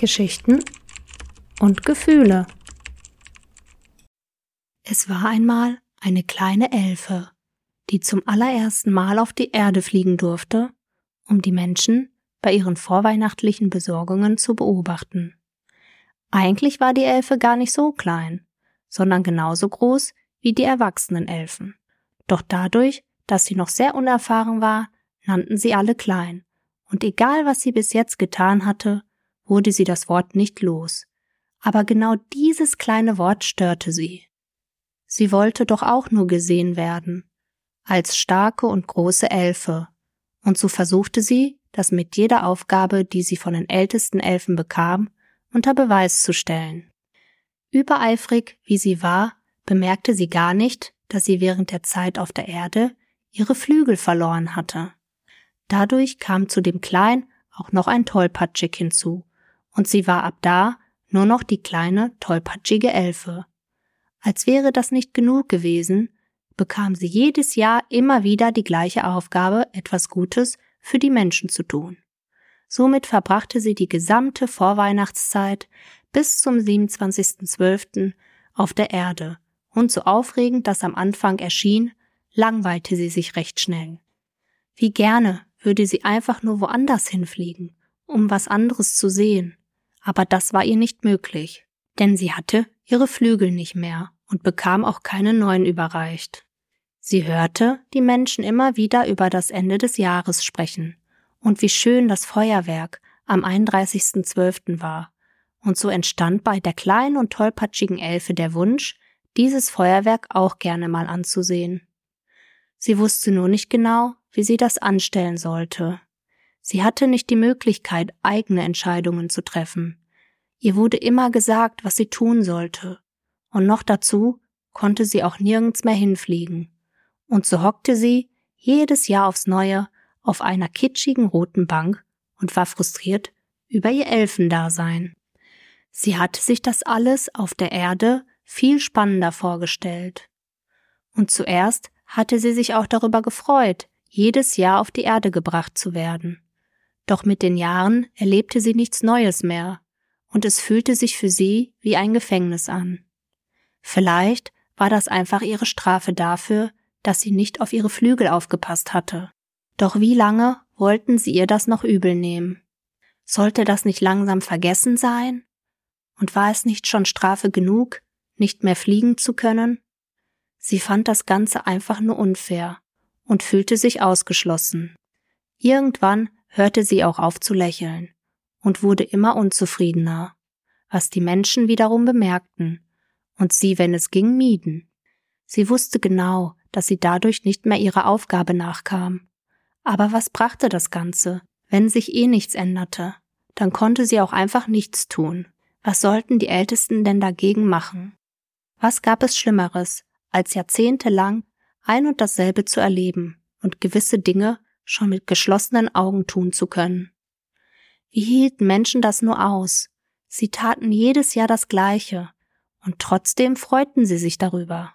Geschichten und Gefühle. Es war einmal eine kleine Elfe, die zum allerersten Mal auf die Erde fliegen durfte, um die Menschen bei ihren vorweihnachtlichen Besorgungen zu beobachten. Eigentlich war die Elfe gar nicht so klein, sondern genauso groß wie die erwachsenen Elfen. Doch dadurch, dass sie noch sehr unerfahren war, nannten sie alle klein, und egal was sie bis jetzt getan hatte, wurde sie das Wort nicht los. Aber genau dieses kleine Wort störte sie. Sie wollte doch auch nur gesehen werden, als starke und große Elfe, und so versuchte sie, das mit jeder Aufgabe, die sie von den ältesten Elfen bekam, unter Beweis zu stellen. Übereifrig wie sie war, bemerkte sie gar nicht, dass sie während der Zeit auf der Erde ihre Flügel verloren hatte. Dadurch kam zu dem Klein auch noch ein Tollpatschig hinzu, und sie war ab da nur noch die kleine, tollpatschige Elfe. Als wäre das nicht genug gewesen, bekam sie jedes Jahr immer wieder die gleiche Aufgabe, etwas Gutes für die Menschen zu tun. Somit verbrachte sie die gesamte Vorweihnachtszeit bis zum 27.12. auf der Erde, und so aufregend das am Anfang erschien, langweilte sie sich recht schnell. Wie gerne würde sie einfach nur woanders hinfliegen, um was anderes zu sehen. Aber das war ihr nicht möglich, denn sie hatte ihre Flügel nicht mehr und bekam auch keine neuen überreicht. Sie hörte die Menschen immer wieder über das Ende des Jahres sprechen und wie schön das Feuerwerk am 31.12. war. Und so entstand bei der kleinen und tollpatschigen Elfe der Wunsch, dieses Feuerwerk auch gerne mal anzusehen. Sie wusste nur nicht genau, wie sie das anstellen sollte. Sie hatte nicht die Möglichkeit, eigene Entscheidungen zu treffen. Ihr wurde immer gesagt, was sie tun sollte. Und noch dazu konnte sie auch nirgends mehr hinfliegen. Und so hockte sie jedes Jahr aufs Neue auf einer kitschigen roten Bank und war frustriert über ihr Elfendasein. Sie hatte sich das alles auf der Erde viel spannender vorgestellt. Und zuerst hatte sie sich auch darüber gefreut, jedes Jahr auf die Erde gebracht zu werden. Doch mit den Jahren erlebte sie nichts Neues mehr, und es fühlte sich für sie wie ein Gefängnis an. Vielleicht war das einfach ihre Strafe dafür, dass sie nicht auf ihre Flügel aufgepasst hatte. Doch wie lange wollten sie ihr das noch übel nehmen? Sollte das nicht langsam vergessen sein? Und war es nicht schon Strafe genug, nicht mehr fliegen zu können? Sie fand das Ganze einfach nur unfair und fühlte sich ausgeschlossen. Irgendwann hörte sie auch auf zu lächeln und wurde immer unzufriedener, was die Menschen wiederum bemerkten und sie, wenn es ging, mieden. Sie wusste genau, dass sie dadurch nicht mehr ihrer Aufgabe nachkam. Aber was brachte das Ganze, wenn sich eh nichts änderte? Dann konnte sie auch einfach nichts tun. Was sollten die Ältesten denn dagegen machen? Was gab es Schlimmeres, als jahrzehntelang ein und dasselbe zu erleben und gewisse Dinge schon mit geschlossenen Augen tun zu können. Wie hielten Menschen das nur aus? Sie taten jedes Jahr das Gleiche, und trotzdem freuten sie sich darüber.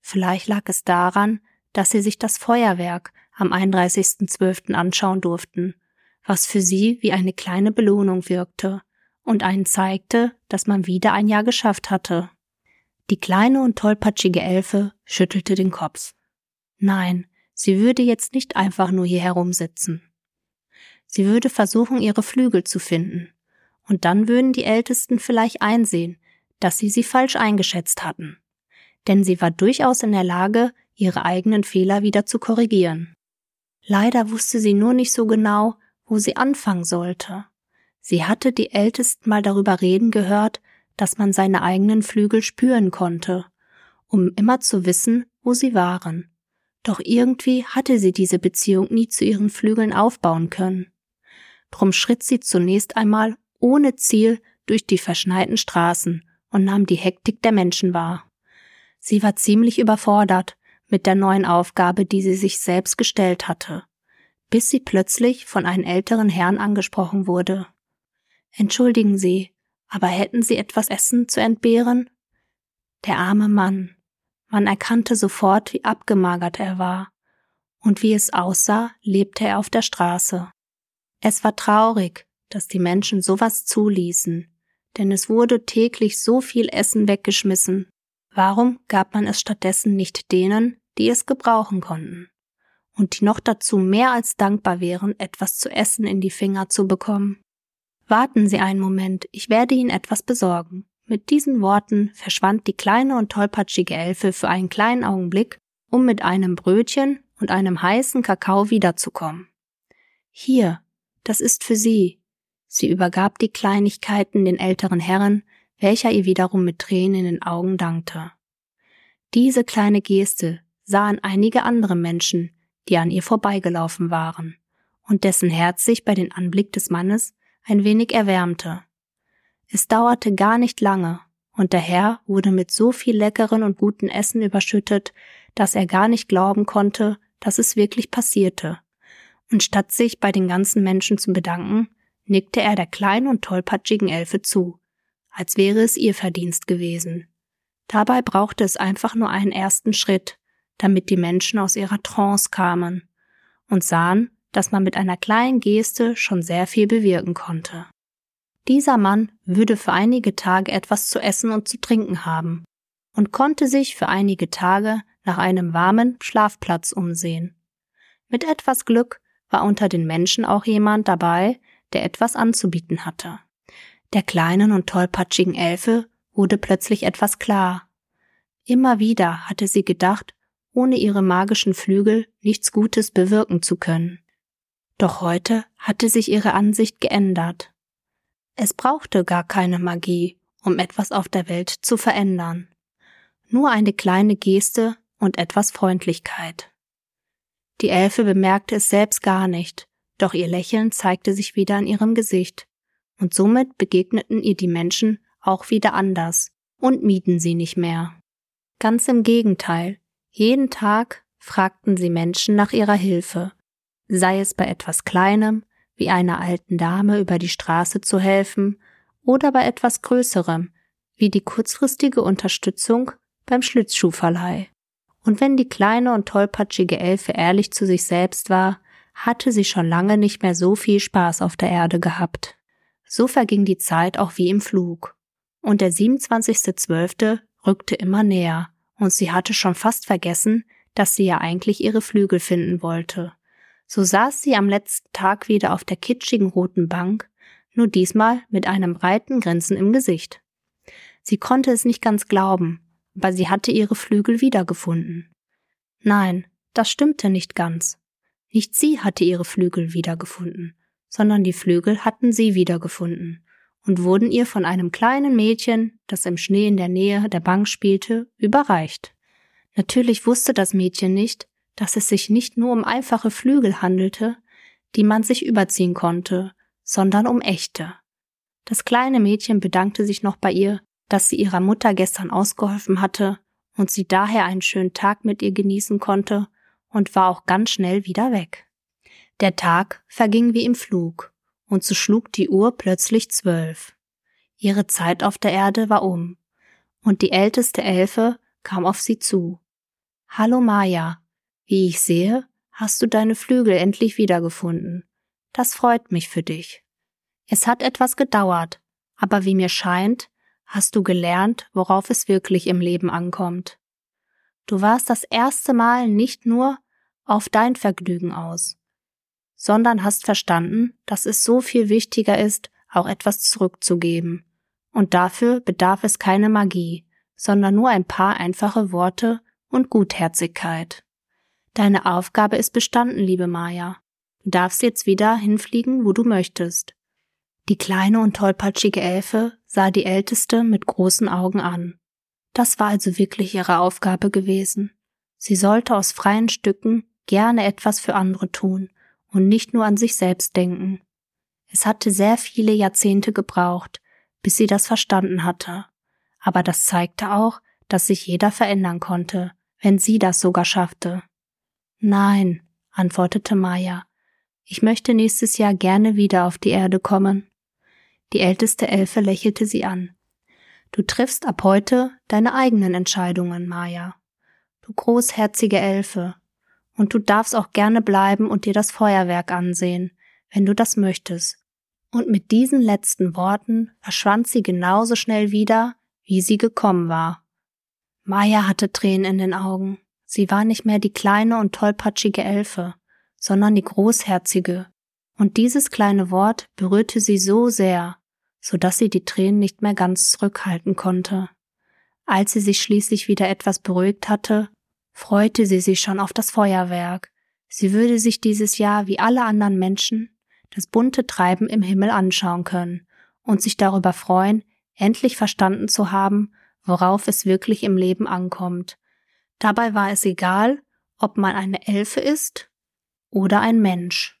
Vielleicht lag es daran, dass sie sich das Feuerwerk am 31.12. anschauen durften, was für sie wie eine kleine Belohnung wirkte und einen zeigte, dass man wieder ein Jahr geschafft hatte. Die kleine und tollpatschige Elfe schüttelte den Kopf. Nein, sie würde jetzt nicht einfach nur hier herumsitzen. Sie würde versuchen, ihre Flügel zu finden. Und dann würden die Ältesten vielleicht einsehen, dass sie sie falsch eingeschätzt hatten. Denn sie war durchaus in der Lage, ihre eigenen Fehler wieder zu korrigieren. Leider wusste sie nur nicht so genau, wo sie anfangen sollte. Sie hatte die Ältesten mal darüber reden gehört, dass man seine eigenen Flügel spüren konnte, um immer zu wissen, wo sie waren. Doch irgendwie hatte sie diese Beziehung nie zu ihren Flügeln aufbauen können. Drum schritt sie zunächst einmal ohne Ziel durch die verschneiten Straßen und nahm die Hektik der Menschen wahr. Sie war ziemlich überfordert mit der neuen Aufgabe, die sie sich selbst gestellt hatte, bis sie plötzlich von einem älteren Herrn angesprochen wurde. Entschuldigen Sie, aber hätten Sie etwas Essen zu entbehren? Der arme Mann, man erkannte sofort, wie abgemagert er war, und wie es aussah, lebte er auf der Straße. Es war traurig, dass die Menschen sowas zuließen, denn es wurde täglich so viel Essen weggeschmissen. Warum gab man es stattdessen nicht denen, die es gebrauchen konnten? Und die noch dazu mehr als dankbar wären, etwas zu essen in die Finger zu bekommen. Warten Sie einen Moment, ich werde Ihnen etwas besorgen. Mit diesen Worten verschwand die kleine und tollpatschige Elfe für einen kleinen Augenblick, um mit einem Brötchen und einem heißen Kakao wiederzukommen. Hier, das ist für Sie. Sie übergab die Kleinigkeiten den älteren Herren, welcher ihr wiederum mit Tränen in den Augen dankte. Diese kleine Geste sahen einige andere Menschen, die an ihr vorbeigelaufen waren, und dessen Herz sich bei dem Anblick des Mannes ein wenig erwärmte. Es dauerte gar nicht lange, und der Herr wurde mit so viel leckeren und guten Essen überschüttet, dass er gar nicht glauben konnte, dass es wirklich passierte. Und statt sich bei den ganzen Menschen zu bedanken, nickte er der kleinen und tollpatschigen Elfe zu, als wäre es ihr Verdienst gewesen. Dabei brauchte es einfach nur einen ersten Schritt, damit die Menschen aus ihrer Trance kamen und sahen, dass man mit einer kleinen Geste schon sehr viel bewirken konnte. Dieser Mann würde für einige Tage etwas zu essen und zu trinken haben und konnte sich für einige Tage nach einem warmen Schlafplatz umsehen. Mit etwas Glück war unter den Menschen auch jemand dabei, der etwas anzubieten hatte. Der kleinen und tollpatschigen Elfe wurde plötzlich etwas klar. Immer wieder hatte sie gedacht, ohne ihre magischen Flügel nichts Gutes bewirken zu können. Doch heute hatte sich ihre Ansicht geändert. Es brauchte gar keine Magie, um etwas auf der Welt zu verändern. Nur eine kleine Geste und etwas Freundlichkeit. Die Elfe bemerkte es selbst gar nicht, doch ihr Lächeln zeigte sich wieder in ihrem Gesicht, und somit begegneten ihr die Menschen auch wieder anders und mieden sie nicht mehr. Ganz im Gegenteil, jeden Tag fragten sie Menschen nach ihrer Hilfe, sei es bei etwas Kleinem, wie einer alten Dame über die Straße zu helfen, oder bei etwas Größerem, wie die kurzfristige Unterstützung beim Schlittschuhverleih. Und wenn die kleine und tollpatschige Elfe ehrlich zu sich selbst war, hatte sie schon lange nicht mehr so viel Spaß auf der Erde gehabt. So verging die Zeit auch wie im Flug. Und der 27.12. rückte immer näher, und sie hatte schon fast vergessen, dass sie ja eigentlich ihre Flügel finden wollte. So saß sie am letzten Tag wieder auf der kitschigen roten Bank, nur diesmal mit einem breiten Grinsen im Gesicht. Sie konnte es nicht ganz glauben, aber sie hatte ihre Flügel wiedergefunden. Nein, das stimmte nicht ganz. Nicht sie hatte ihre Flügel wiedergefunden, sondern die Flügel hatten sie wiedergefunden und wurden ihr von einem kleinen Mädchen, das im Schnee in der Nähe der Bank spielte, überreicht. Natürlich wusste das Mädchen nicht, dass es sich nicht nur um einfache Flügel handelte, die man sich überziehen konnte, sondern um echte. Das kleine Mädchen bedankte sich noch bei ihr, dass sie ihrer Mutter gestern ausgeholfen hatte und sie daher einen schönen Tag mit ihr genießen konnte und war auch ganz schnell wieder weg. Der Tag verging wie im Flug, und so schlug die Uhr plötzlich zwölf. Ihre Zeit auf der Erde war um, und die älteste Elfe kam auf sie zu. Hallo Maya, wie ich sehe, hast du deine Flügel endlich wiedergefunden. Das freut mich für dich. Es hat etwas gedauert, aber wie mir scheint, hast du gelernt, worauf es wirklich im Leben ankommt. Du warst das erste Mal nicht nur auf dein Vergnügen aus, sondern hast verstanden, dass es so viel wichtiger ist, auch etwas zurückzugeben. Und dafür bedarf es keine Magie, sondern nur ein paar einfache Worte und Gutherzigkeit. Deine Aufgabe ist bestanden, liebe Maya. Du darfst jetzt wieder hinfliegen, wo du möchtest. Die kleine und tollpatschige Elfe sah die Älteste mit großen Augen an. Das war also wirklich ihre Aufgabe gewesen. Sie sollte aus freien Stücken gerne etwas für andere tun und nicht nur an sich selbst denken. Es hatte sehr viele Jahrzehnte gebraucht, bis sie das verstanden hatte. Aber das zeigte auch, dass sich jeder verändern konnte, wenn sie das sogar schaffte. Nein, antwortete Maya. Ich möchte nächstes Jahr gerne wieder auf die Erde kommen. Die älteste Elfe lächelte sie an. Du triffst ab heute deine eigenen Entscheidungen, Maya. Du großherzige Elfe. Und du darfst auch gerne bleiben und dir das Feuerwerk ansehen, wenn du das möchtest. Und mit diesen letzten Worten verschwand sie genauso schnell wieder, wie sie gekommen war. Maya hatte Tränen in den Augen. Sie war nicht mehr die kleine und tollpatschige Elfe, sondern die großherzige. Und dieses kleine Wort berührte sie so sehr, so dass sie die Tränen nicht mehr ganz zurückhalten konnte. Als sie sich schließlich wieder etwas beruhigt hatte, freute sie sich schon auf das Feuerwerk. Sie würde sich dieses Jahr wie alle anderen Menschen das bunte Treiben im Himmel anschauen können und sich darüber freuen, endlich verstanden zu haben, worauf es wirklich im Leben ankommt. Dabei war es egal, ob man eine Elfe ist oder ein Mensch.